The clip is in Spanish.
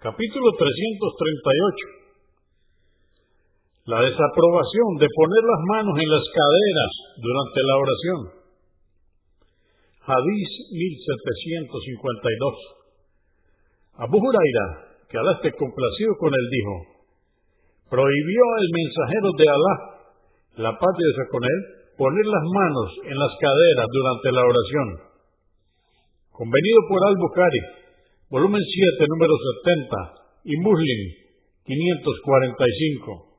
Capítulo 338. La desaprobación de poner las manos en las caderas durante la oración. Hadís 1752. Abu Huraira, que Alá esté complacido con él, dijo, prohibió el mensajero de Alá, la paz de Dios con él, poner las manos en las caderas durante la oración. Convenido por Al-Bukhari, volumen 7, número 70, y Muslim 545.